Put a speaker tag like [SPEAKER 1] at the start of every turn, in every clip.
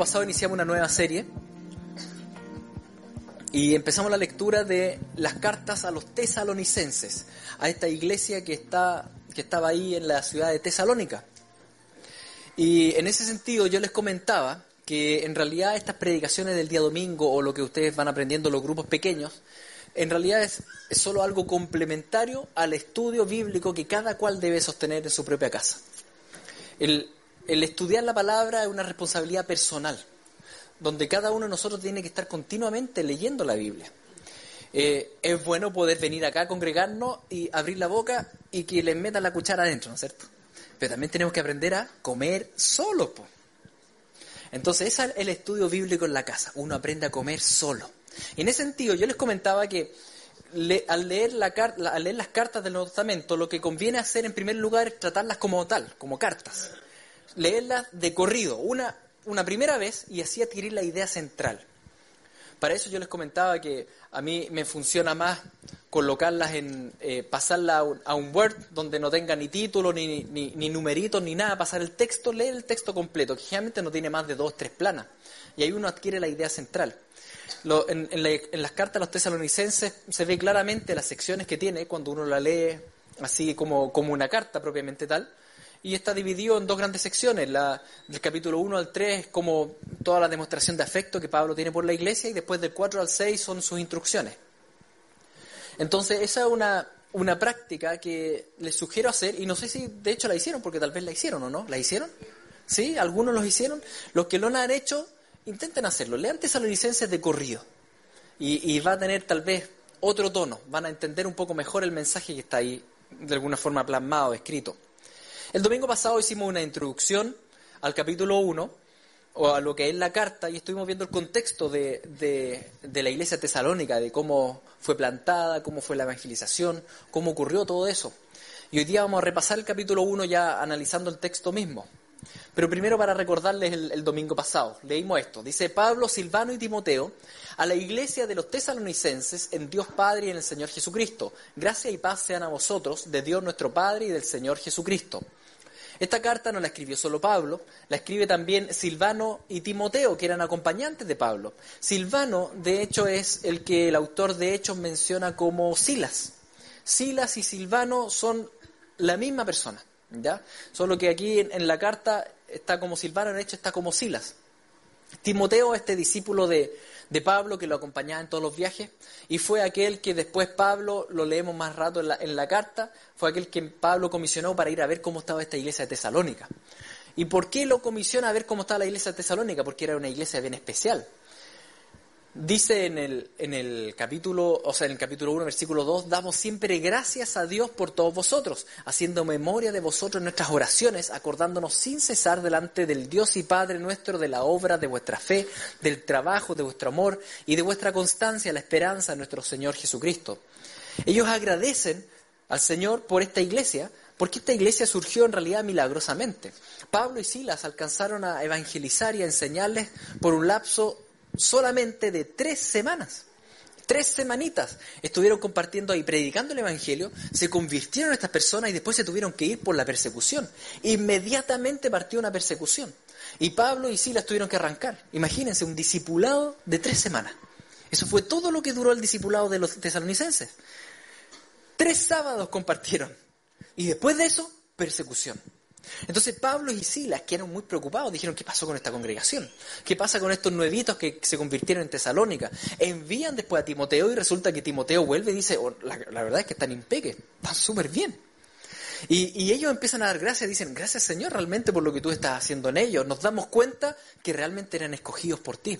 [SPEAKER 1] pasado iniciamos una nueva serie y empezamos la lectura de las cartas a los tesalonicenses, a esta iglesia que, está, que estaba ahí en la ciudad de Tesalónica. Y en ese sentido yo les comentaba que en realidad estas predicaciones del día domingo o lo que ustedes van aprendiendo en los grupos pequeños, en realidad es, es solo algo complementario al estudio bíblico que cada cual debe sostener en su propia casa. El, el estudiar la palabra es una responsabilidad personal, donde cada uno de nosotros tiene que estar continuamente leyendo la Biblia. Eh, es bueno poder venir acá, congregarnos y abrir la boca y que les metan la cuchara adentro, ¿no es cierto? Pero también tenemos que aprender a comer solo. Entonces, ese es el estudio bíblico en la casa. Uno aprende a comer solo. Y en ese sentido, yo les comentaba que le, al, leer la, al leer las cartas del Nuevo Testamento, lo que conviene hacer en primer lugar es tratarlas como tal, como cartas leerlas de corrido, una, una primera vez y así adquirir la idea central. Para eso yo les comentaba que a mí me funciona más colocarlas en, eh, pasarla a un, Word donde no tenga ni título, ni, ni, numeritos, ni nada, pasar el texto, leer el texto completo, que generalmente no tiene más de dos, tres planas. Y ahí uno adquiere la idea central. en, en, las cartas a los tesalonicenses se ve claramente las secciones que tiene cuando uno la lee así como, como una carta propiamente tal y está dividido en dos grandes secciones. La, del capítulo 1 al 3 es como toda la demostración de afecto que Pablo tiene por la iglesia y después del 4 al 6 son sus instrucciones. Entonces, esa es una, una práctica que les sugiero hacer y no sé si de hecho la hicieron, porque tal vez la hicieron o no. ¿La hicieron? ¿Sí? ¿Algunos los hicieron? Los que no la han hecho, intenten hacerlo. Lean licencias de corrido y, y va a tener tal vez otro tono. Van a entender un poco mejor el mensaje que está ahí de alguna forma plasmado, escrito. El domingo pasado hicimos una introducción al capítulo 1, o a lo que es la carta, y estuvimos viendo el contexto de, de, la iglesia tesalónica, de cómo fue plantada, cómo fue la evangelización, cómo ocurrió todo eso. Y hoy día vamos a repasar el capítulo 1 ya analizando el texto mismo. Pero primero para recordarles el, el, domingo pasado, leímos esto. Dice Pablo, Silvano y Timoteo a la iglesia de los tesalonicenses en Dios Padre y en el Señor Jesucristo. Gracia y paz sean a vosotros, de Dios nuestro Padre y del Señor Jesucristo. Esta carta no la escribió solo Pablo, la escribe también Silvano y Timoteo, que eran acompañantes de Pablo. Silvano, de hecho, es el que el autor de Hechos menciona como Silas. Silas y Silvano son la misma persona, ¿ya? Solo que aquí en, la carta está como Silvano, en Hechos está como Silas. Timoteo, este discípulo de, de Pablo que lo acompañaba en todos los viajes y fue aquel que después Pablo, lo leemos más rato en la, carta, fue aquel que Pablo comisionó para ir a ver cómo estaba esta iglesia de Tesalónica. ¿Y por qué lo comisiona a ver cómo estaba la iglesia de Tesalónica? Porque era una iglesia bien especial. Dice en el, en el capítulo, o sea, en el capítulo 1, versículo 2, damos siempre gracias a Dios por todos vosotros, haciendo memoria de vosotros en nuestras oraciones, acordándonos sin cesar delante del Dios y Padre nuestro de la obra de vuestra fe, del trabajo, de vuestro amor y de vuestra constancia, la esperanza de nuestro Señor Jesucristo. Ellos agradecen al Señor por esta iglesia, porque esta iglesia surgió en realidad milagrosamente. Pablo y Silas alcanzaron a evangelizar y a enseñarles por un lapso solamente de tres semanas. Tres semanitas estuvieron compartiendo ahí, predicando el Evangelio, se convirtieron estas personas y después se tuvieron que ir por la persecución. Inmediatamente partió una persecución. Y Pablo y Silas tuvieron que arrancar. Imagínense, un discipulado de tres semanas. Eso fue todo lo que duró el discipulado de los tesalonicenses. Tres sábados compartieron. Y después de eso, persecución. Entonces Pablo y Silas, que eran muy preocupados, dijeron, ¿qué pasó con esta congregación? ¿Qué pasa con estos nuevitos que se convirtieron en Tesalónica? Envían después a Timoteo y resulta que Timoteo vuelve y dice, oh, la, verdad es que están impeques, están súper bien. Y, y, ellos empiezan a dar gracias, dicen, gracias Señor realmente por lo que tú estás haciendo en ellos. Nos damos cuenta que realmente eran escogidos por ti.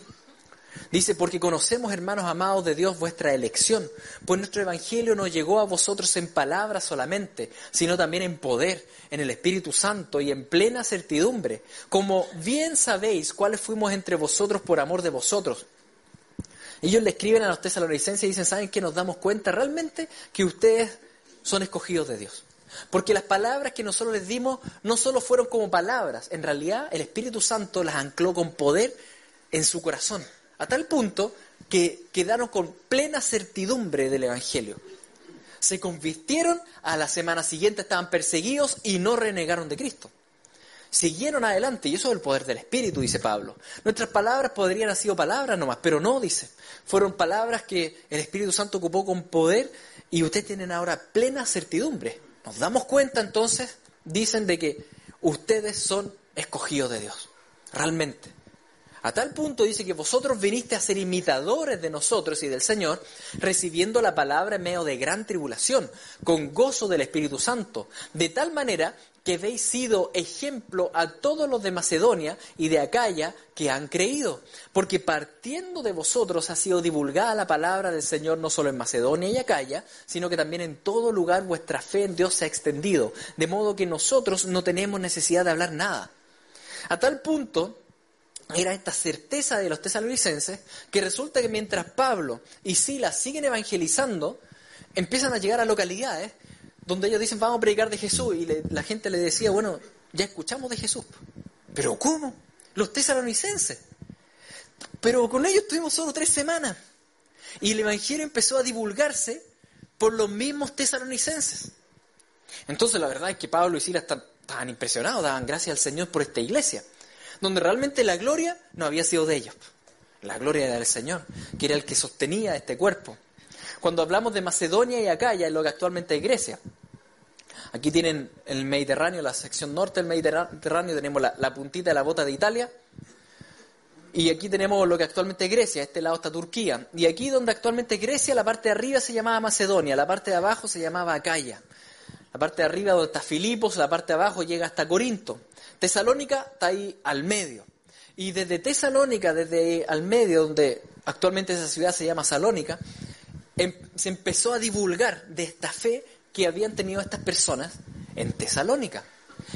[SPEAKER 1] Dice, porque conocemos, hermanos amados de Dios, vuestra elección, pues nuestro Evangelio no llegó a vosotros en palabras solamente, sino también en poder, en el Espíritu Santo y en plena certidumbre, como bien sabéis cuáles fuimos entre vosotros por amor de vosotros. Ellos le escriben a los tesalonicenses y dicen, ¿saben que nos damos cuenta realmente que ustedes son escogidos de Dios? Porque las palabras que nosotros les dimos no solo fueron como palabras, en realidad el Espíritu Santo las ancló con poder en su corazón a tal punto que quedaron con plena certidumbre del Evangelio. Se convirtieron, a la semana siguiente estaban perseguidos y no renegaron de Cristo. Siguieron adelante y eso es el poder del Espíritu, dice Pablo. Nuestras palabras podrían haber sido palabras nomás, pero no, dice. Fueron palabras que el Espíritu Santo ocupó con poder y ustedes tienen ahora plena certidumbre. Nos damos cuenta entonces, dicen, de que ustedes son escogidos de Dios, realmente. A tal punto dice que vosotros viniste a ser imitadores de nosotros y del Señor, recibiendo la palabra en medio de gran tribulación, con gozo del Espíritu Santo, de tal manera que habéis sido ejemplo a todos los de Macedonia y de Acaya que han creído, porque partiendo de vosotros ha sido divulgada la palabra del Señor no solo en Macedonia y Acaya, sino que también en todo lugar vuestra fe en Dios se ha extendido, de modo que nosotros no tenemos necesidad de hablar nada. A tal punto era esta certeza de los tesalonicenses que resulta que mientras Pablo y Silas siguen evangelizando, empiezan a llegar a localidades donde ellos dicen vamos a predicar de Jesús y la gente le decía, bueno, ya escuchamos de Jesús. Pero ¿cómo? Los tesalonicenses. Pero con ellos estuvimos solo tres semanas. Y el Evangelio empezó a divulgarse por los mismos tesalonicenses. Entonces la verdad es que Pablo y Silas estaban impresionados, daban gracias al Señor por esta iglesia donde realmente la gloria no había sido de ellos. La gloria era del Señor, que era el que sostenía este cuerpo. Cuando hablamos de Macedonia y Acaya, en lo que actualmente es Grecia, aquí tienen el Mediterráneo, la sección norte del Mediterráneo, tenemos la, puntita de la bota de Italia, y aquí tenemos lo que actualmente es Grecia, este lado está Turquía. Y aquí donde actualmente es Grecia, la parte de arriba se llamaba Macedonia, la parte de abajo se llamaba Acaya. La parte de arriba donde está Filipos, la parte de abajo llega hasta Corinto. Tesalónica está ahí al medio. Y desde Tesalónica, desde al medio, donde actualmente esa ciudad se llama Salónica, em, se empezó a divulgar de esta fe que habían tenido estas personas en Tesalónica.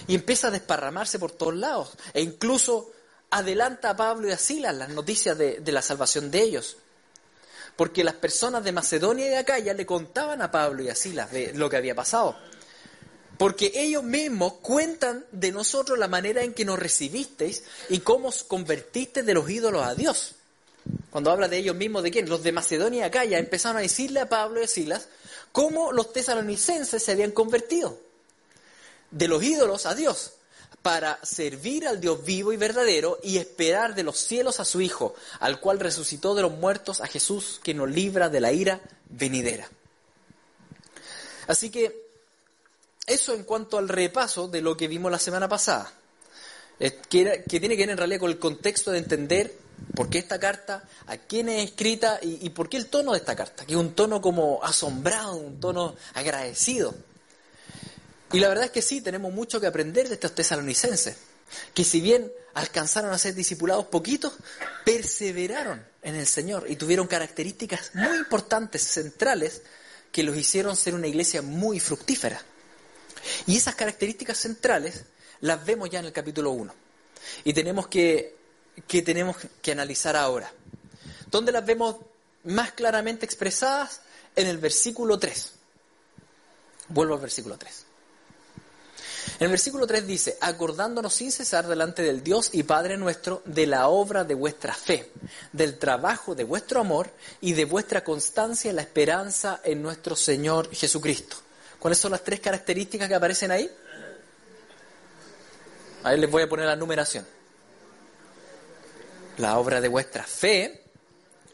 [SPEAKER 1] Y empieza a desparramarse por todos lados. E incluso adelanta a Pablo y a Silas las noticias de, la salvación de ellos. Porque las personas de Macedonia y de Acaya le contaban a Pablo y a Silas de lo que había pasado. Porque ellos mismos cuentan de nosotros la manera en que nos recibisteis y cómo os convertisteis de los ídolos a Dios. Cuando habla de ellos mismos, ¿de quién? Los de Macedonia y Acaya empezaron a decirle a Pablo y a Silas cómo los tesalonicenses se habían convertido de los ídolos a Dios para servir al Dios vivo y verdadero y esperar de los cielos a su Hijo, al cual resucitó de los muertos a Jesús, que nos libra de la ira venidera. Así que eso en cuanto al repaso de lo que vimos la semana pasada, que, tiene que ver en realidad con el contexto de entender por qué esta carta, a quién es escrita y, por qué el tono de esta carta, que es un tono como asombrado, un tono agradecido. Y la verdad es que sí, tenemos mucho que aprender de estos tesalonicenses, que si bien alcanzaron a ser discipulados poquitos, perseveraron en el Señor y tuvieron características muy importantes, centrales, que los hicieron ser una iglesia muy fructífera. Y esas características centrales las vemos ya en el capítulo 1. Y tenemos que, tenemos que analizar ahora. ¿Dónde las vemos más claramente expresadas? En el versículo 3. Vuelvo al versículo 3. En el versículo 3 dice, acordándonos sin cesar delante del Dios y Padre nuestro de la obra de vuestra fe, del trabajo de vuestro amor y de vuestra constancia en la esperanza en nuestro Señor Jesucristo. ¿Cuáles son las tres características que aparecen ahí? Ahí les voy a poner la numeración. La obra de vuestra fe,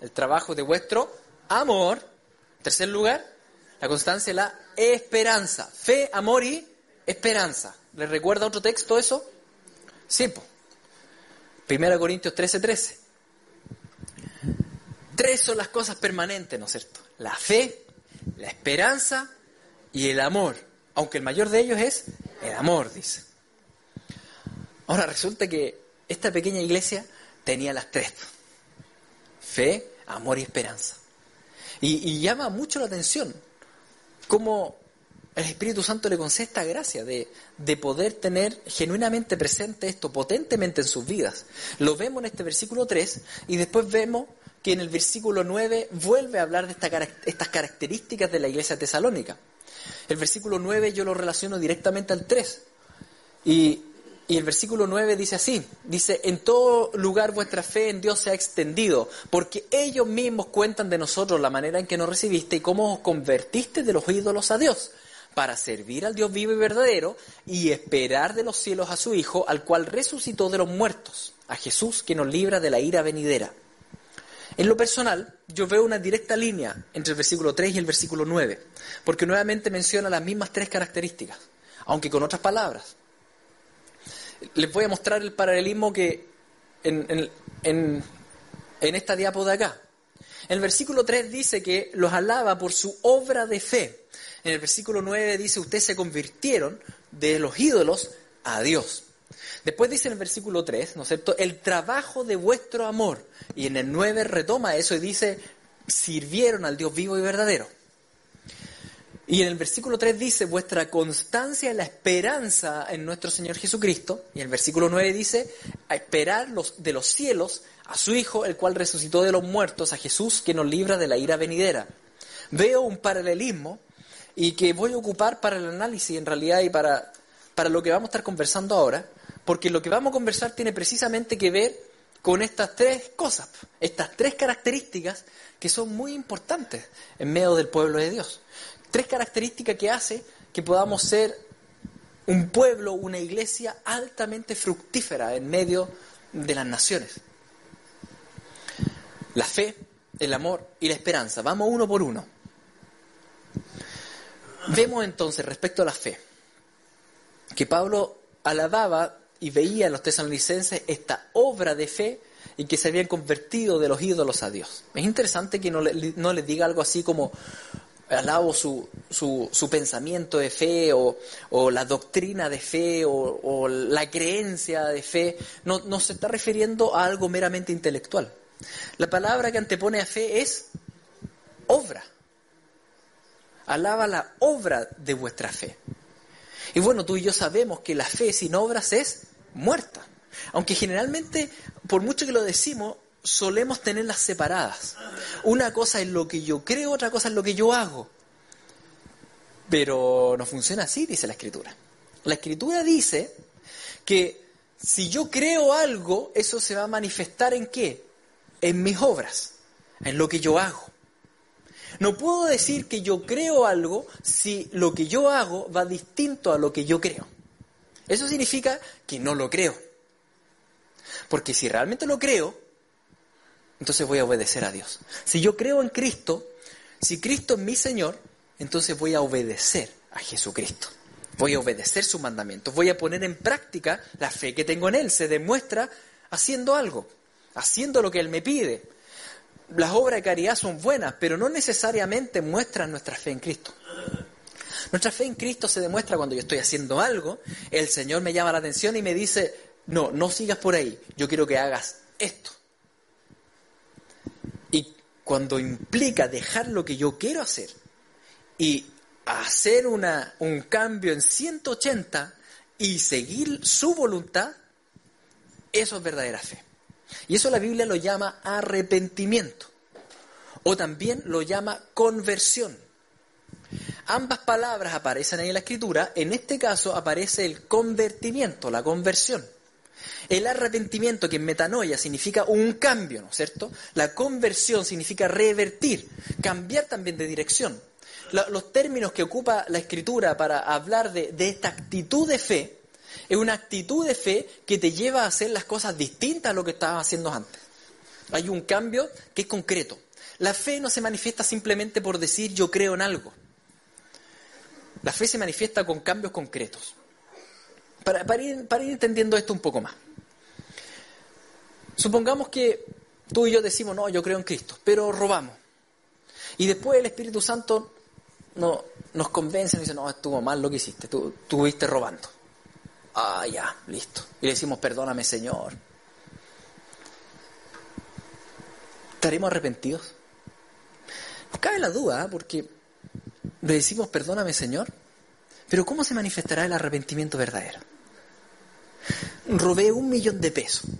[SPEAKER 1] el trabajo de vuestro amor. En tercer lugar, la constancia y la esperanza. Fe, amor y esperanza. ¿Les recuerda otro texto eso? Sí, pues. 1 Corintios 13, 13. Tres son las cosas permanentes, ¿no es cierto? La fe, la esperanza y el amor. aunque el mayor de ellos es el amor, dice. Ahora resulta que esta pequeña iglesia tenía las tres. Fe, amor y esperanza. Y, llama mucho la atención cómo el Espíritu Santo le concede esta gracia de, de, poder tener genuinamente presente esto potentemente en sus vidas. Lo vemos en este versículo 3 y después vemos que en el versículo 9 vuelve a hablar de estas características de la iglesia tesalónica. El versículo 9 yo lo relaciono directamente al 3. Y, y el versículo 9 dice así, dice, en todo lugar vuestra fe en Dios se ha extendido, porque ellos mismos cuentan de nosotros la manera en que nos recibiste y cómo os convertiste de los ídolos a Dios, para servir al Dios vivo y verdadero y esperar de los cielos a su Hijo, al cual resucitó de los muertos, a Jesús que nos libra de la ira venidera. En lo personal, yo veo una directa línea entre el versículo 3 y el versículo 9, porque nuevamente menciona las mismas tres características, aunque con otras palabras. Les voy a mostrar el paralelismo que en, en, esta diapo de acá. En el versículo 3 dice que los alaba por su obra de fe. En el versículo 9 dice, ustedes se convirtieron de los ídolos a Dios. Después dice en el versículo 3, ¿no es cierto?, el trabajo de vuestro amor. Y en el 9 retoma eso y dice, sirvieron al Dios vivo y verdadero. Y en el versículo 3 dice, vuestra constancia en la esperanza en nuestro Señor Jesucristo. Y en el versículo 9 dice, a esperar los, de los cielos a su Hijo, el cual resucitó de los muertos, a Jesús, que nos libra de la ira venidera. Veo un paralelismo y que voy a ocupar para el análisis en realidad y para, para lo que vamos a estar conversando ahora, porque lo que vamos a conversar tiene precisamente que ver con estas tres cosas, estas tres características que son muy importantes en medio del pueblo de Dios. Tres características que hace que podamos ser un pueblo, una iglesia altamente fructífera en medio de las naciones. La fe, el amor y la esperanza. Vamos uno por uno. Vemos entonces respecto a la fe que Pablo alababa y veía en los tesalonicenses esta obra de fe y que se habían convertido de los ídolos a Dios. Es interesante que no, les diga algo así como alabo su, su, pensamiento de fe o, la doctrina de fe o, la creencia de fe. No, no se está refiriendo a algo meramente intelectual. La palabra que antepone a fe es obra. Alaba la obra de vuestra fe. Y bueno, tú y yo sabemos que la fe sin obras es muerta. Aunque generalmente, por mucho que lo decimos, solemos tenerlas separadas. Una cosa es lo que yo creo, otra cosa es lo que yo hago. Pero no funciona así, dice la escritura. La escritura dice que si yo creo algo, eso se va a manifestar en qué? En mis obras, en lo que yo hago. No puedo decir que yo creo algo si lo que yo hago va distinto a lo que yo creo. Eso significa que no lo creo. Porque si realmente lo creo, entonces voy a obedecer a Dios. Si yo creo en Cristo, si Cristo es mi Señor, entonces voy a obedecer a Jesucristo. Voy a obedecer sus mandamientos. Voy a poner en práctica la fe que tengo en Él. Se demuestra haciendo algo, haciendo lo que Él me pide. Las obras de caridad son buenas, pero no necesariamente muestran nuestra fe en Cristo. Nuestra fe en Cristo se demuestra cuando yo estoy haciendo algo, el Señor me llama la atención y me dice, no, no sigas por ahí, yo quiero que hagas esto. Y cuando implica dejar lo que yo quiero hacer y hacer una, un cambio en 180 y seguir su voluntad, eso es verdadera fe. Y eso la Biblia lo llama arrepentimiento. O también lo llama conversión. Ambas palabras aparecen ahí en la escritura, en este caso aparece el convertimiento, la conversión. El arrepentimiento, que en metanoia significa un cambio, ¿no es cierto? La conversión significa revertir, cambiar también de dirección. los términos que ocupa la escritura para hablar de, de esta actitud de fe, es una actitud de fe que te lleva a hacer las cosas distintas a lo que estabas haciendo antes. Hay un cambio que es concreto. La fe no se manifiesta simplemente por decir yo creo en algo. La fe se manifiesta con cambios concretos. Para, ir, entendiendo esto un poco más. Supongamos que tú y yo decimos, no, yo creo en Cristo, pero robamos. Y después el Espíritu Santo no, nos convencen y dicen, no, estuvo mal lo que hiciste, tú estuviste robando. Ah, ya, listo. Y le decimos, perdóname Señor. ¿Estaremos arrepentidos? cabe la duda, ¿eh? porque le decimos, perdóname Señor, pero ¿cómo se manifestará el arrepentimiento verdadero? Robé un millón de pesos.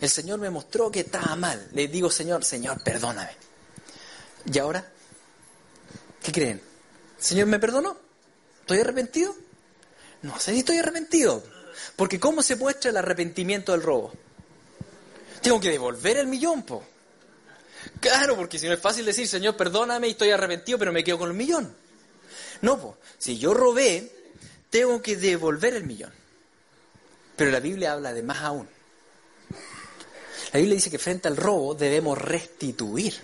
[SPEAKER 1] El Señor me mostró que estaba mal. Le digo, Señor, Señor, perdóname. ¿Y ahora? ¿Qué creen? ¿El Señor me perdonó? ¿Estoy arrepentido? No sé si estoy arrepentido. Porque ¿cómo se muestra el arrepentimiento del robo? Tengo que devolver el millón, po. Claro, porque si no es fácil decir, Señor, perdóname y estoy arrepentido, pero me quedo con el millón. No, po. Si yo robé, tengo que devolver el millón. Pero la Biblia habla de más aún. La Biblia dice que frente al robo debemos restituir.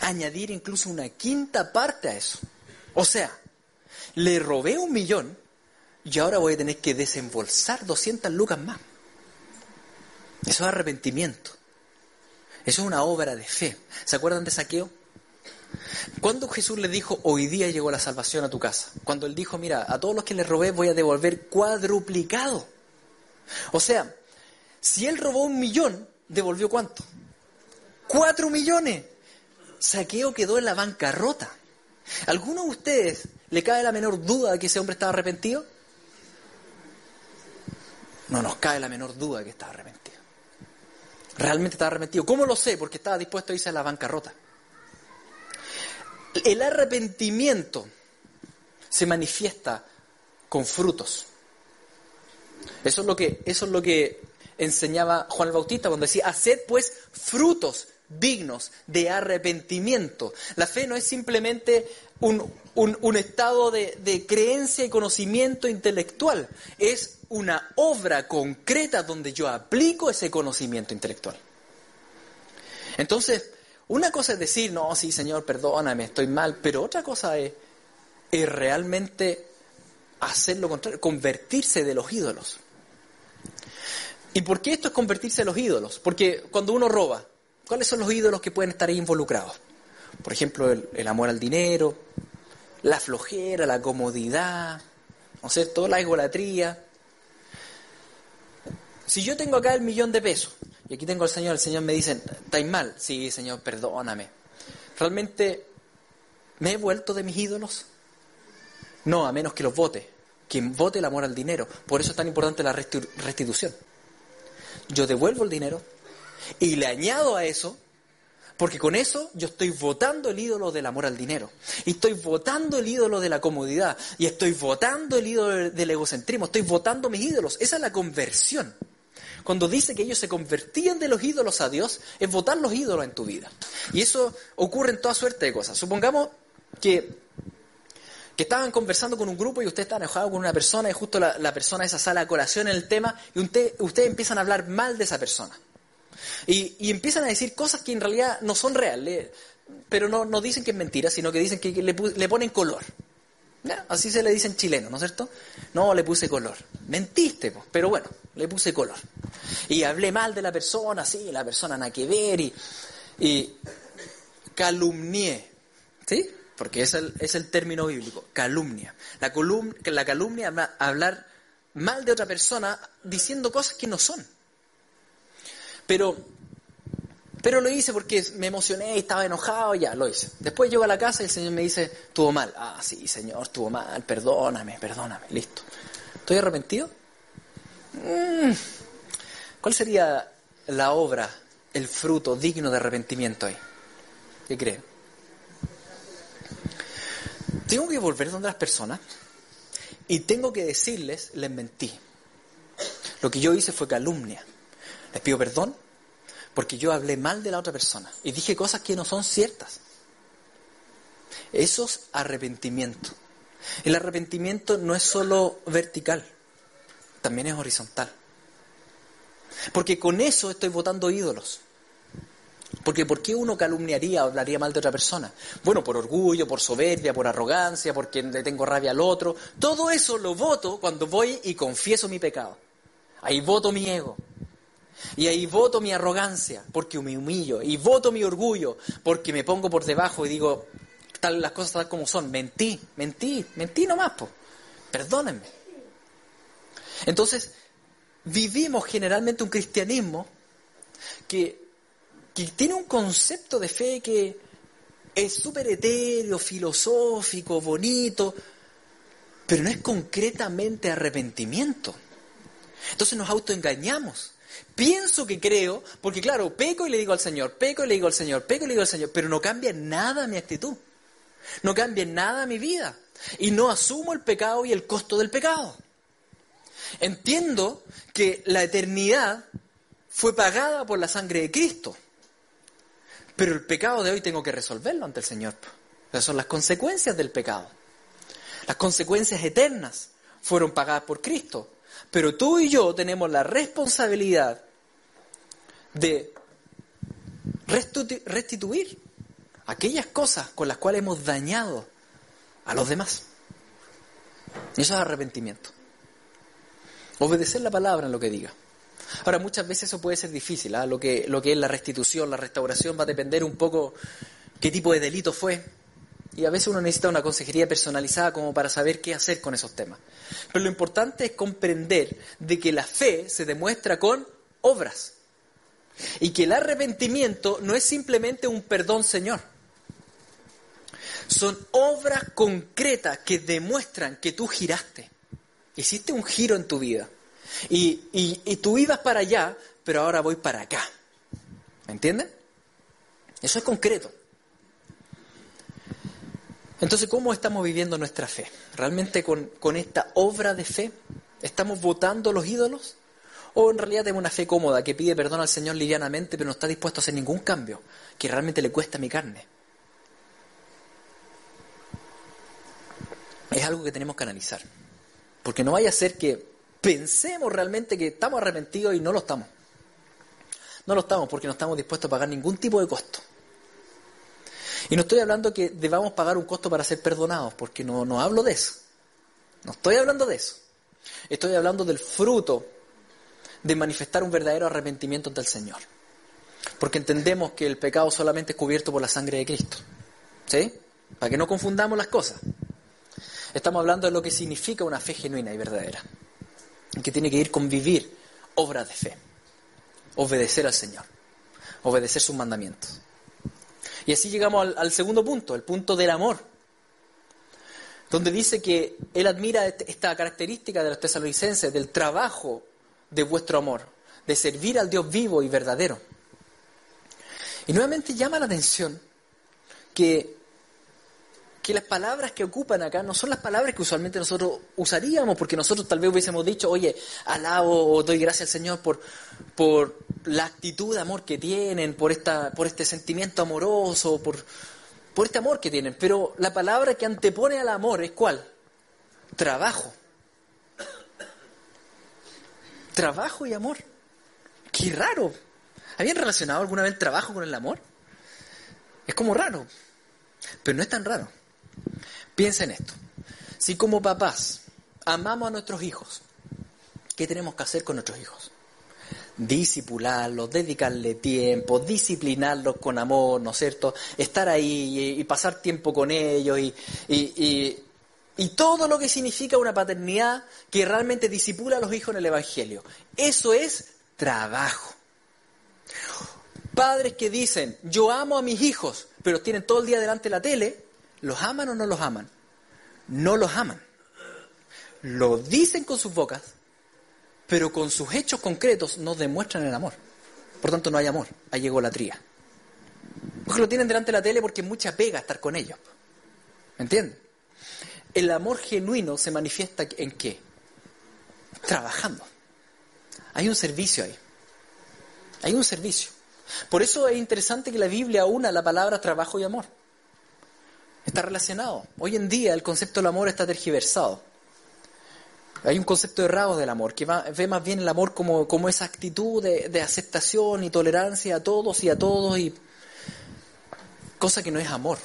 [SPEAKER 1] Añadir incluso una quinta parte a eso. O sea, le robé un millón y ahora voy a tener que desembolsar 200 lucas más. Eso es arrepentimiento. Eso es una obra de fe. ¿Se acuerdan de saqueo? Cuando Jesús le dijo, hoy día llegó la salvación a tu casa? Cuando él dijo, mira, a todos los que le robé voy a devolver cuadruplicado. O sea, si él robó un millón, ¿devolvió cuánto? Cuatro millones. Saqueo quedó en la bancarrota. ¿Alguno de ustedes le cae la menor duda de que ese hombre estaba arrepentido? No nos cae la menor duda de que estaba arrepentido. Realmente estaba arrepentido. ¿Cómo lo sé? Porque estaba dispuesto a irse a la bancarrota. El arrepentimiento se manifiesta con frutos. Eso es lo que, eso es lo que enseñaba Juan el Bautista cuando decía, haced pues frutos dignos de arrepentimiento. La fe no es simplemente un, estado de, de, creencia y conocimiento intelectual, es una obra concreta donde yo aplico ese conocimiento intelectual. Entonces, una cosa es decir, no, sí, Señor, perdóname, estoy mal, pero otra cosa es, es realmente hacer lo contrario, convertirse de los ídolos. ¿Y por qué esto es convertirse de los ídolos? Porque cuando uno roba, ¿cuáles son los ídolos que pueden estar ahí involucrados? Por ejemplo, el, amor al dinero, la flojera, la comodidad, ¿no es cierto? La egolatría. Si yo tengo acá el millón de pesos y aquí tengo al Señor, el Señor me dice, ¿estáis mal? Sí, Señor, perdóname. ¿Realmente me he vuelto de mis ídolos? No, a menos que los vote. Quien vote el amor al dinero. Por eso es tan importante la restitución. Yo devuelvo el dinero y le añado a eso, porque con eso yo estoy votando el ídolo del amor al dinero. Y estoy votando el ídolo de la comodidad. Y estoy votando el ídolo del egocentrismo. Estoy votando mis ídolos. Esa es la conversión. Cuando dice que ellos se convertían de los ídolos a Dios, es votar los ídolos en tu vida. Y eso ocurre en toda suerte de cosas. Supongamos que, que estaban conversando con un grupo y usted está enojado con una persona y justo la, persona esa sale a colación en el tema y usted, ustedes empiezan a hablar mal de esa persona. Y, empiezan a decir cosas que en realidad no son reales, pero no, no dicen que es mentira, sino que dicen que le, le ponen color. Así se le dice en chileno, ¿no es cierto? No, le puse color. Mentiste, pues, pero bueno, le puse color. Y hablé mal de la persona, sí, la persona nada que ver, y, y calumnié, ¿sí? Porque es el, es el término bíblico, calumnia. La, la calumnia es hablar mal de otra persona diciendo cosas que no son. Pero pero lo hice porque me emocioné y estaba enojado, ya, lo hice. Después llego a la casa y el Señor me dice, estuvo mal. Ah, sí, Señor, estuvo mal, perdóname, perdóname, listo. ¿Estoy arrepentido? Mm. ¿Cuál sería la obra, el fruto digno de arrepentimiento ahí? ¿Qué cree? Tengo que volver donde las personas y tengo que decirles, les mentí. Lo que yo hice fue calumnia. Les pido perdón porque yo hablé mal de la otra persona y dije cosas que no son ciertas. Eso es arrepentimiento. El arrepentimiento no es solo vertical, también es horizontal. Porque con eso estoy votando ídolos. Porque ¿por qué uno calumniaría o hablaría mal de otra persona? Bueno, por orgullo, por soberbia, por arrogancia, porque le tengo rabia al otro. Todo eso lo voto cuando voy y confieso mi pecado. Ahí voto mi ego. Y ahí voto mi arrogancia porque me humillo. Y voto mi orgullo porque me pongo por debajo y digo, tal, las cosas tal como son. Mentí, mentí, mentí nomás, po. Perdónenme. Entonces, vivimos generalmente un cristianismo que, que tiene un concepto de fe que es súper etéreo, filosófico, bonito, pero no es concretamente arrepentimiento. Entonces nos autoengañamos. Pienso que creo, porque claro, peco y le digo al Señor, peco y le digo al Señor, peco y le digo al Señor, pero no cambia nada mi actitud, no cambia nada mi vida y no asumo el pecado y el costo del pecado. Entiendo que la eternidad fue pagada por la sangre de Cristo, pero el pecado de hoy tengo que resolverlo ante el Señor. Esas son las consecuencias del pecado. Las consecuencias eternas fueron pagadas por Cristo. Pero tú y yo tenemos la responsabilidad de restituir aquellas cosas con las cuales hemos dañado a los demás. Y eso es arrepentimiento. Obedecer la palabra en lo que diga. Ahora, muchas veces eso puede ser difícil. ¿ah? Lo, que, lo que es la restitución, la restauración, va a depender un poco qué tipo de delito fue. Y a veces uno necesita una consejería personalizada como para saber qué hacer con esos temas. Pero lo importante es comprender de que la fe se demuestra con obras. Y que el arrepentimiento no es simplemente un perdón, Señor. Son obras concretas que demuestran que tú giraste. Hiciste un giro en tu vida. Y, tú ibas para allá, pero ahora voy para acá. ¿Me entienden? Eso es concreto. Entonces, ¿cómo estamos viviendo nuestra fe? ¿Realmente con, con, esta obra de fe estamos votando los ídolos? ¿O en realidad tenemos una fe cómoda que pide perdón al Señor livianamente, pero no está dispuesto a hacer ningún cambio que realmente le cuesta mi carne? Es algo que tenemos que analizar. Porque no vaya a ser que pensemos realmente que estamos arrepentidos y no lo estamos. No lo estamos porque no estamos dispuestos a pagar ningún tipo de costo. Y no estoy hablando que debamos pagar un costo para ser perdonados, porque no, no hablo de eso. No estoy hablando de eso. Estoy hablando del fruto de manifestar un verdadero arrepentimiento ante el Señor. Porque entendemos que el pecado solamente es cubierto por la sangre de Cristo. ¿Sí? Para que no confundamos las cosas. Estamos hablando de lo que significa una fe genuina y verdadera que tiene que ir con vivir obras de fe, obedecer al Señor, obedecer sus mandamientos. Y así llegamos al, segundo punto, el punto del amor, donde dice que Él admira este, esta característica de los tesalonicenses, del trabajo de vuestro amor, de servir al Dios vivo y verdadero. Y nuevamente llama la atención que que las palabras que ocupan acá no son las palabras que usualmente nosotros usaríamos, porque nosotros tal vez hubiésemos dicho, oye, alabo o doy gracias al Señor por, por la actitud de amor que tienen, por, esta, por este sentimiento amoroso, por, por este amor que tienen. Pero la palabra que antepone al amor es cuál? Trabajo. Trabajo y amor. Qué raro. ¿Habían relacionado alguna vez el trabajo con el amor? Es como raro, pero no es tan raro. Piensa en esto. Si como papás amamos a nuestros hijos, ¿qué tenemos que hacer con nuestros hijos? Disipularlos, dedicarle tiempo, disciplinarlos con amor, ¿no es cierto? Estar ahí y, pasar tiempo con ellos y, y todo lo que significa una paternidad que realmente disipula a los hijos en el Evangelio. Eso es trabajo. Padres que dicen, yo amo a mis hijos, pero tienen todo el día delante de la tele, ¿Los aman o no los aman? No los aman. Lo dicen con sus bocas, pero con sus hechos concretos no demuestran el amor. Por tanto, no hay amor, hay egolatría. Porque lo tienen delante de la tele porque es mucha pega estar con ellos. ¿Me entienden? El amor genuino se manifiesta en qué? Trabajando. Hay un servicio ahí. Hay un servicio. Por eso es interesante que la Biblia una la palabra trabajo y amor. Está relacionado. Hoy en día el concepto del amor está tergiversado. Hay un concepto errado del amor, que ve más bien el amor como, como esa actitud de, de, aceptación y tolerancia a todos y a todos, y cosa que no es amor.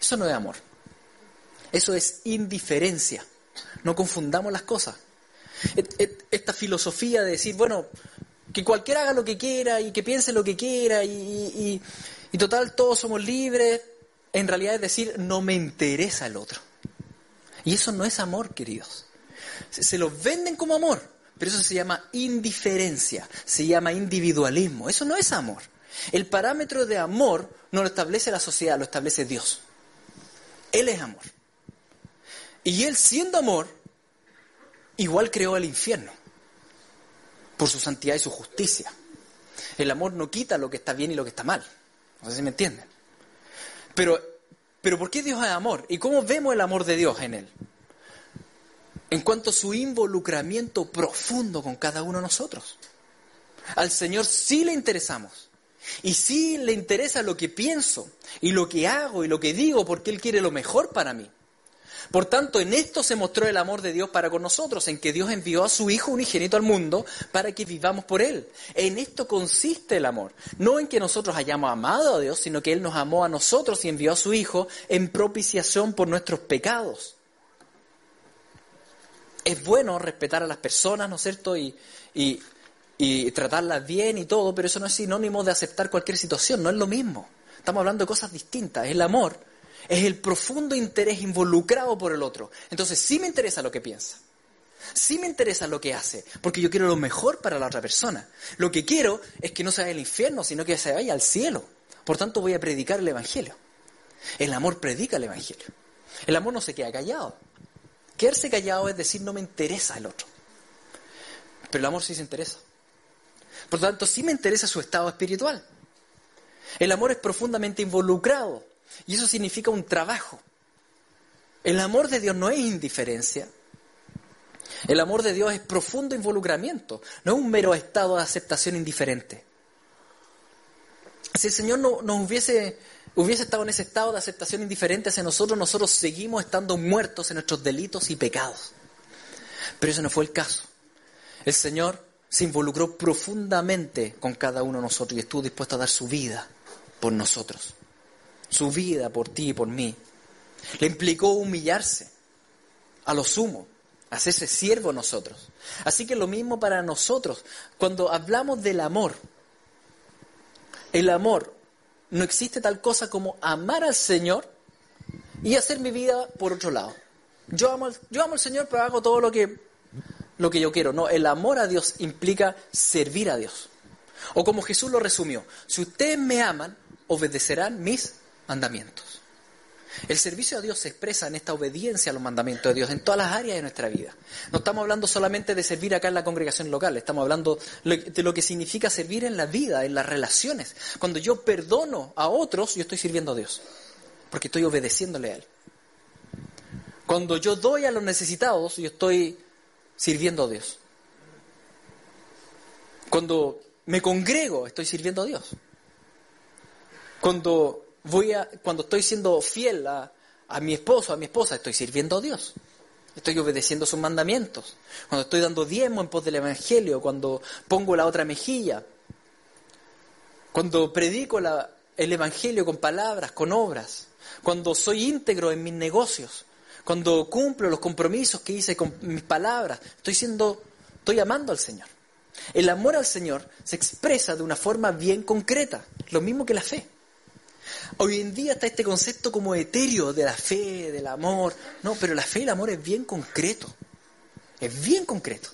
[SPEAKER 1] Eso no es amor. Eso es indiferencia. No confundamos las cosas. Esta filosofía de decir, bueno, que cualquiera haga lo que quiera y que piense lo que quiera y, total todos somos libres, en realidad es decir, no me interesa el otro. Y eso no es amor, queridos. Se lo venden como amor, pero eso se llama indiferencia, se llama individualismo. Eso no es amor. El parámetro de amor no lo establece la sociedad, lo establece Dios. Él es amor. Y Él siendo amor, igual creó el infierno por su santidad y su justicia. El amor no quita lo que está bien y lo que está mal. No sé si me entienden. Pero, pero ¿por qué Dios es amor? ¿Y cómo vemos el amor de Dios en Él? En cuanto a su involucramiento profundo con cada uno de nosotros. Al Señor sí le interesamos. Y sí le interesa lo que pienso y lo que hago y lo que digo porque Él quiere lo mejor para mí. Por tanto, en esto se mostró el amor de Dios para con nosotros, en que Dios envió a su Hijo unigénito al mundo para que vivamos por Él. En esto consiste el amor. No en que nosotros hayamos amado a Dios, sino que Él nos amó a nosotros y envió a su Hijo en propiciación por nuestros pecados. Es bueno respetar a las personas, ¿no es cierto? Y, y, y tratarlas bien y todo, pero eso no es sinónimo de aceptar cualquier situación, no es lo mismo. Estamos hablando de cosas distintas. El amor es el profundo interés involucrado por el otro. Entonces sí me interesa lo que piensa. Sí me interesa lo que hace, porque yo quiero lo mejor para la otra persona. Lo que quiero es que no se vaya al infierno, sino que se vaya al cielo. Por tanto voy a predicar el Evangelio. El amor predica el Evangelio. El amor no se queda callado. Quedarse callado es decir no me interesa el otro. Pero el amor sí se interesa. Por tanto, sí me interesa su estado espiritual. El amor es profundamente involucrado y eso significa un trabajo. El amor de Dios no es indiferencia. El amor de Dios es profundo involucramiento, no es un mero estado de aceptación indiferente. Si el Señor no nos hubiese, hubiese estado en ese estado de aceptación indiferente hacia nosotros, nosotros seguimos estando muertos en nuestros delitos y pecados. Pero eso no fue el caso. El Señor se involucró profundamente con cada uno de nosotros y estuvo dispuesto a dar su vida por nosotros su vida por ti y por mí. Le implicó humillarse a lo sumo, hacerse siervo a nosotros. Así que lo mismo para nosotros. Cuando hablamos del amor, el amor, no existe tal cosa como amar al Señor y hacer mi vida por otro lado. Yo amo, al Señor, pero hago todo lo que, lo que yo quiero. No, el amor a Dios implica servir a Dios. O como Jesús lo resumió, si ustedes me aman, obedecerán mis mandamientos. El servicio a Dios se expresa en esta obediencia a los mandamientos de Dios en todas las áreas de nuestra vida. No estamos hablando solamente de servir acá en la congregación local, estamos hablando de lo que significa servir en la vida, en las relaciones. Cuando yo perdono a otros, yo estoy sirviendo a Dios, porque estoy obedeciéndole a Él. Cuando yo doy a los necesitados, yo estoy sirviendo a Dios. Cuando me congrego, estoy sirviendo a Dios. Cuando voy a, cuando estoy siendo fiel a, a mi esposo, a mi esposa, estoy sirviendo a Dios. Estoy obedeciendo sus mandamientos. Cuando estoy dando diezmo en pos del Evangelio, cuando pongo la otra mejilla, cuando predico el Evangelio con palabras, con obras, cuando soy íntegro en mis negocios, cuando cumplo los compromisos que hice con mis palabras, estoy siendo, estoy amando al Señor. El amor al Señor se expresa de una forma bien concreta, lo mismo que la fe. Hoy en día está este concepto como etéreo de la fe, del amor. No, pero la fe y el amor es bien concreto. Es bien concreto.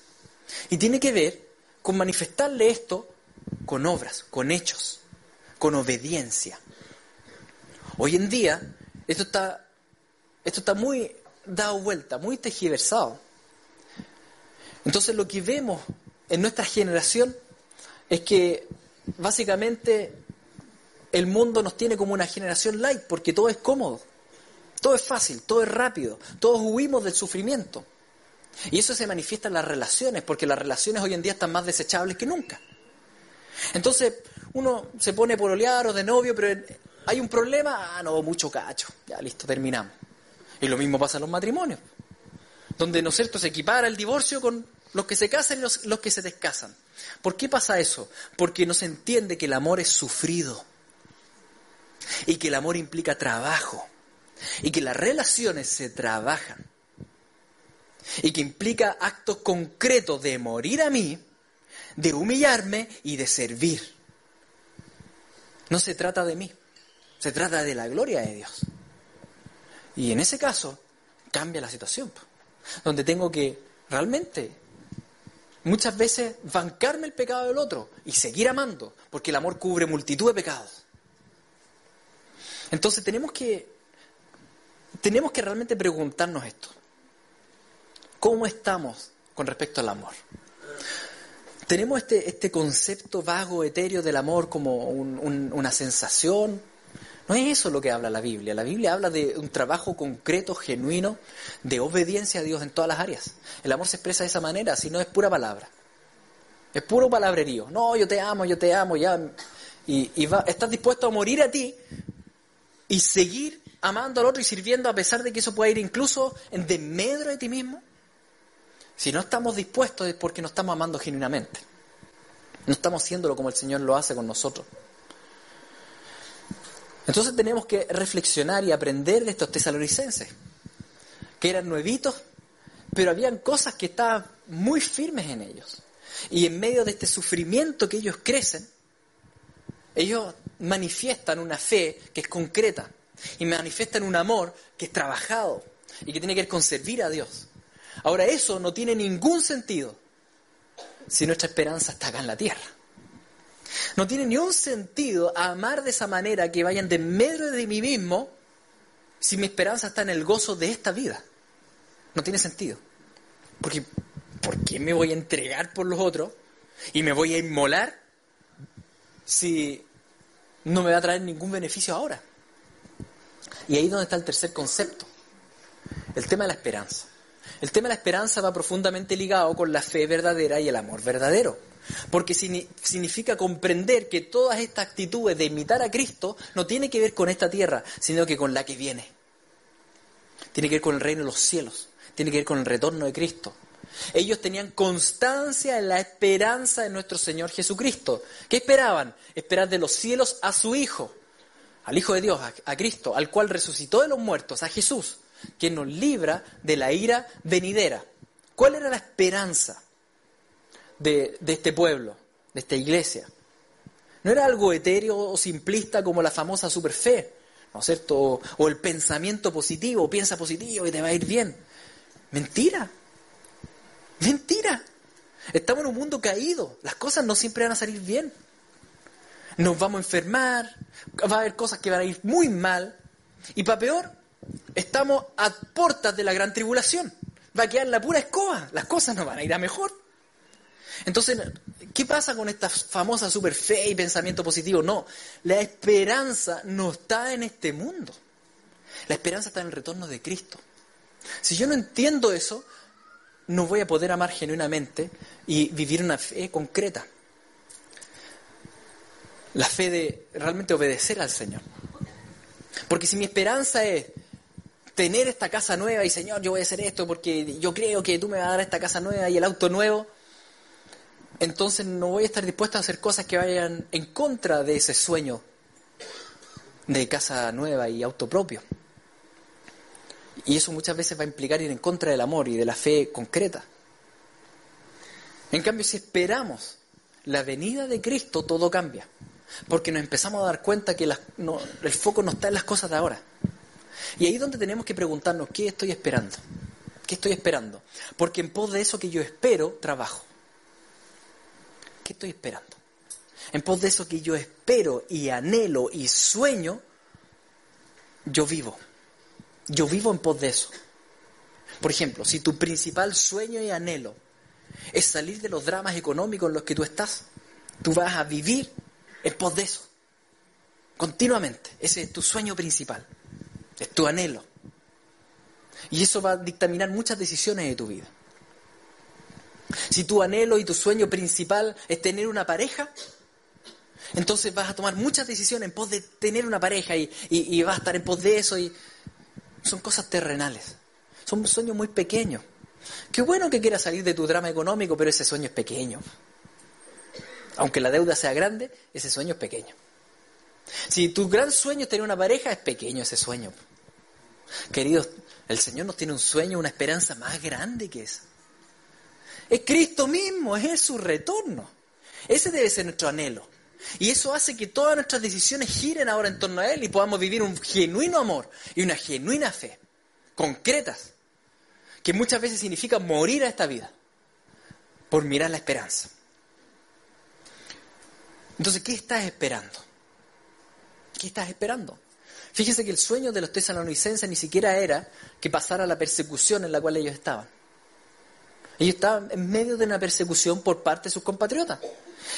[SPEAKER 1] Y tiene que ver con manifestarle esto con obras, con hechos, con obediencia. Hoy en día esto está, esto está muy dado vuelta, muy tejiversado. Entonces lo que vemos en nuestra generación es que básicamente el mundo nos tiene como una generación light porque todo es cómodo, todo es fácil, todo es rápido, todos huimos del sufrimiento. Y eso se manifiesta en las relaciones, porque las relaciones hoy en día están más desechables que nunca. Entonces, uno se pone por olear o de novio, pero hay un problema, ah, no, mucho cacho, ya listo, terminamos. Y lo mismo pasa en los matrimonios, donde, ¿no es cierto?, se equipara el divorcio con los que se casan y los, los que se descasan. ¿Por qué pasa eso? Porque no se entiende que el amor es sufrido y que el amor implica trabajo y que las relaciones se trabajan y que implica actos concretos de morir a mí, de humillarme y de servir. No se trata de mí, Se trata de la gloria de Dios. Y en ese caso cambia la situación, donde tengo que realmente muchas veces bancarme el pecado del otro y seguir amando, porque el amor cubre multitud de pecados. Entonces tenemos que tenemos que realmente preguntarnos esto. ¿Cómo estamos con respecto al amor? Tenemos este, este concepto vago, etéreo del amor como una sensación. No es eso lo que habla la Biblia. La Biblia habla de un trabajo concreto, genuino, de obediencia a Dios en todas las áreas. El amor se expresa de esa manera, si no es pura palabra. Es puro palabrerío. No, yo te amo, yo te amo, ya. Y, estás dispuesto a morir a ti y seguir amando al otro y sirviendo a pesar de que eso pueda ir incluso en desmedro de ti mismo. Si no estamos dispuestos es porque no estamos amando genuinamente. No estamos haciéndolo como el Señor lo hace con nosotros. Entonces tenemos que reflexionar y aprender de estos tesalonicenses, que eran nuevitos, pero habían cosas que estaban muy firmes en ellos. Y en medio de este sufrimiento que ellos crecen, ellos manifiestan una fe que es concreta y manifiestan un amor que es trabajado y que tiene que ver con servir a Dios. Ahora, eso no tiene ningún sentido si nuestra esperanza está acá en la tierra. No tiene ni un sentido amar de esa manera que vayan de medio de mí mismo si mi esperanza está en el gozo de esta vida. No tiene sentido. Porque, ¿por qué me voy a entregar por los otros y me voy a inmolar si no me va a traer ningún beneficio ahora? Y ahí es donde está el tercer concepto, el tema de la esperanza. El tema de la esperanza va profundamente ligado con la fe verdadera y el amor verdadero. Porque significa comprender que todas estas actitudes de imitar a Cristo no tiene que ver con esta tierra, sino que con la que viene. Tiene que ver con el reino de los cielos, tiene que ver con el retorno de Cristo. Ellos tenían constancia en la esperanza de nuestro Señor Jesucristo. ¿Qué esperaban? Esperar de los cielos a su Hijo, al Hijo de Dios, a Cristo, al cual resucitó de los muertos, a Jesús que nos libra de la ira venidera. ¿Cuál era la esperanza de, este pueblo, de esta iglesia? No era algo etéreo o simplista como la famosa superfe, ¿no es cierto? O, o el pensamiento positivo, piensa positivo y te va a ir bien. Mentira. Mentira. Estamos en un mundo caído. Las cosas no siempre van a salir bien. Nos vamos a enfermar, va a haber cosas que van a ir muy mal. Y para peor, Estamos a puertas de la gran tribulación. Va a quedar la pura escoba. Las cosas no van a ir a mejor. Entonces, ¿qué pasa con esta famosa super fe y pensamiento positivo? No, la esperanza no está en este mundo. La esperanza está en el retorno de Cristo. Si yo no entiendo eso, no voy a poder amar genuinamente y vivir una fe concreta. La fe de realmente obedecer al Señor. Porque si mi esperanza es tener esta casa nueva y Señor, yo voy a hacer esto porque yo creo que tú me vas a dar esta casa nueva y el auto nuevo, entonces no voy a estar dispuesto a hacer cosas que vayan en contra de ese sueño de casa nueva y auto propio. Y eso muchas veces va a implicar ir en contra del amor y de la fe concreta. En cambio, si esperamos la venida de Cristo, todo cambia. Porque nos empezamos a dar cuenta que el foco no está en las cosas de ahora. Y ahí es donde tenemos que preguntarnos, ¿qué estoy esperando? ¿Qué estoy esperando? Porque en pos de eso que yo espero, trabajo. ¿Qué estoy esperando? En pos de eso que yo espero y anhelo y sueño, yo vivo. Yo vivo en pos de eso. Por ejemplo, si tu principal sueño y anhelo es salir de los dramas económicos en los que tú estás, tú vas a vivir en pos de eso. Continuamente. Ese es tu sueño principal es tu anhelo. Y eso va a dictaminar muchas decisiones de tu vida. Si tu anhelo y tu sueño principal es tener una pareja, entonces vas a tomar muchas decisiones en pos de tener una pareja y, vas a estar en pos de eso y son cosas terrenales. Son sueños muy pequeños. Qué bueno que quieras salir de tu drama económico, pero ese sueño es pequeño. Aunque la deuda sea grande, ese sueño es pequeño. Si tu gran sueño es tener una pareja, es pequeño ese sueño. Queridos, el Señor nos tiene un sueño, una esperanza más grande que esa. Es Cristo mismo, es su retorno. Ese debe ser nuestro anhelo. Y eso hace que todas nuestras decisiones giren ahora en torno a Él y podamos vivir un genuino amor y una genuina fe, concretas, que muchas veces significa morir a esta vida por mirar la esperanza. Entonces, ¿qué estás esperando? ¿Qué estás esperando? Fíjese que el sueño de los tesalonicenses ni siquiera era que pasara la persecución en la cual ellos estaban. Ellos estaban en medio de una persecución por parte de sus compatriotas.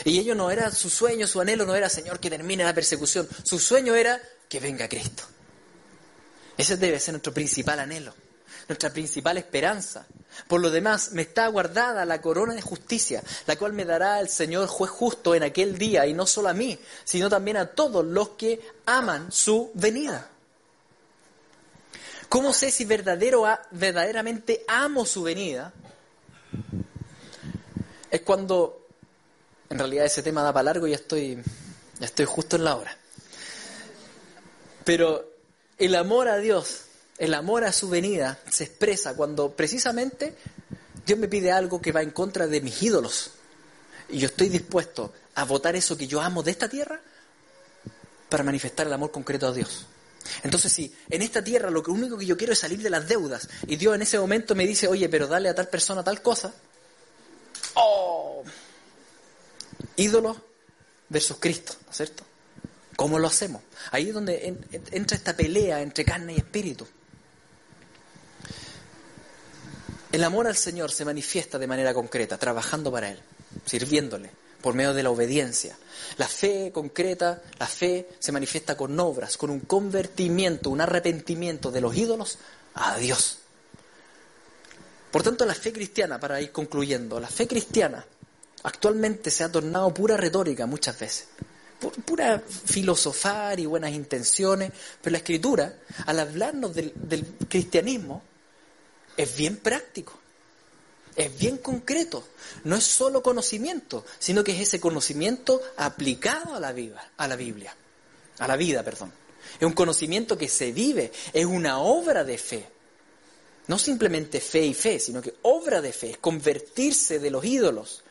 [SPEAKER 1] Y ellos no era su sueño, su anhelo no era, Señor, que termine la persecución. Su sueño era que venga Cristo. Ese debe ser nuestro principal anhelo, nuestra principal esperanza. Por lo demás, me está guardada la corona de justicia, la cual me dará el Señor juez justo en aquel día, y no solo a mí, sino también a todos los que aman su venida. ¿Cómo sé si verdadero, verdaderamente amo su venida? Es cuando, en realidad ese tema da para largo y ya estoy, estoy justo en la hora. Pero el amor a Dios, el amor a su venida, se expresa cuando precisamente Dios me pide algo que va en contra de mis ídolos. Y yo estoy dispuesto a votar eso que yo amo de esta tierra para manifestar el amor concreto a Dios. Entonces, si en esta tierra lo único que yo quiero es salir de las deudas y Dios en ese momento me dice, oye, pero dale a tal persona tal cosa, ¡oh! Ídolo versus Cristo, ¿no es cierto? ¿Cómo lo hacemos? Ahí es donde entra esta pelea entre carne y espíritu. El amor al Señor se manifiesta de manera concreta, trabajando para Él, sirviéndole, por medio de la obediencia. La fe concreta, la fe se manifiesta con obras, con un convertimiento, un arrepentimiento de los ídolos a Dios. Por tanto, la fe cristiana, para ir concluyendo, la fe cristiana actualmente se ha tornado pura retórica muchas veces pura filosofar y buenas intenciones, pero la escritura, al hablarnos del, cristianismo, es bien práctico, es bien concreto, no es solo conocimiento, sino que es ese conocimiento aplicado a la, vida, a la Biblia, a la vida, perdón. Es un conocimiento que se vive, es una obra de fe. No simplemente fe y fe, sino que obra de fe, es convertirse de los ídolos.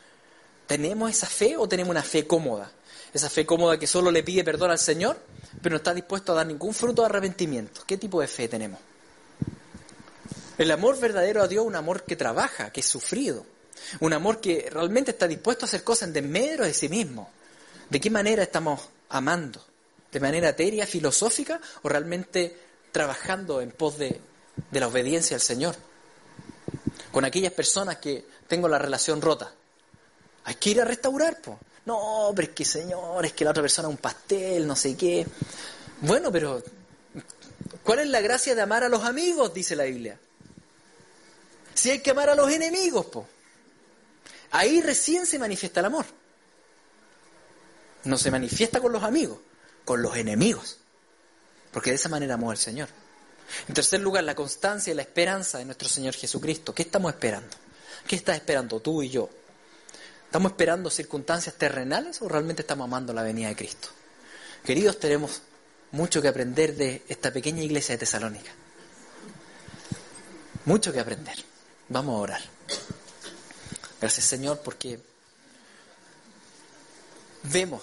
[SPEAKER 1] ¿Tenemos esa fe o tenemos una fe cómoda? esa fe cómoda que solo le pide perdón al Señor, pero no está dispuesto a dar ningún fruto de arrepentimiento. ¿Qué tipo de fe tenemos? El amor verdadero a Dios es un amor que trabaja, que es sufrido, un amor que realmente está dispuesto a hacer cosas en desmedro de sí mismo. ¿De qué manera estamos amando? ¿De manera etérea, filosófica o realmente trabajando en pos de, de la obediencia al Señor? Con aquellas personas que tengo la relación rota. Hay que ir a restaurar, pues. No, pero es que señor, es que la otra persona es un pastel, no sé qué. Bueno, pero ¿cuál es la gracia de amar a los amigos? Dice la Biblia. Si hay que amar a los enemigos, pues. Ahí recién se manifiesta el amor. No se manifiesta con los amigos, con los enemigos. Porque de esa manera amó al Señor. En tercer lugar, la constancia y la esperanza de nuestro Señor Jesucristo. ¿Qué estamos esperando? ¿Qué estás esperando tú y yo? ¿Estamos esperando circunstancias terrenales o realmente estamos amando la venida de Cristo? Queridos, tenemos mucho que aprender de esta pequeña iglesia de Tesalónica. Mucho que aprender. Vamos a orar. Gracias Señor porque vemos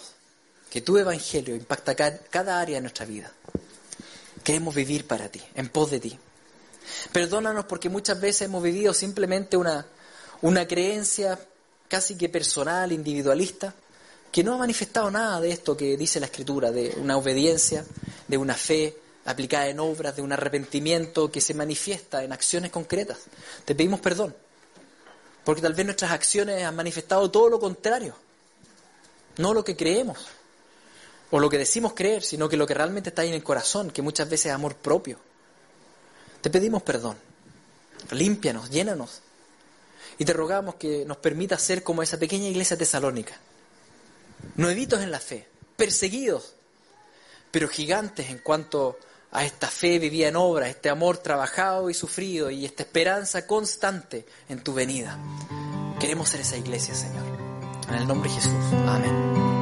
[SPEAKER 1] que tu evangelio impacta cada área de nuestra vida. Queremos vivir para ti, en pos de ti. Perdónanos porque muchas veces hemos vivido simplemente una, una creencia casi que personal, individualista, que no ha manifestado nada de esto que dice la Escritura, de una obediencia, de una fe aplicada en obras, de un arrepentimiento que se manifiesta en acciones concretas. Te pedimos perdón, porque tal vez nuestras acciones han manifestado todo lo contrario, no lo que creemos, o lo que decimos creer, sino que lo que realmente está ahí en el corazón, que muchas veces es amor propio. Te pedimos perdón, límpianos, llénanos y te rogamos que nos permita ser como esa pequeña iglesia tesalónica. Nuevitos en la fe, perseguidos, pero gigantes en cuanto a esta fe vivida en obra, este amor trabajado y sufrido y esta esperanza constante en tu venida. Queremos ser esa iglesia, Señor. En el nombre de Jesús. Amén.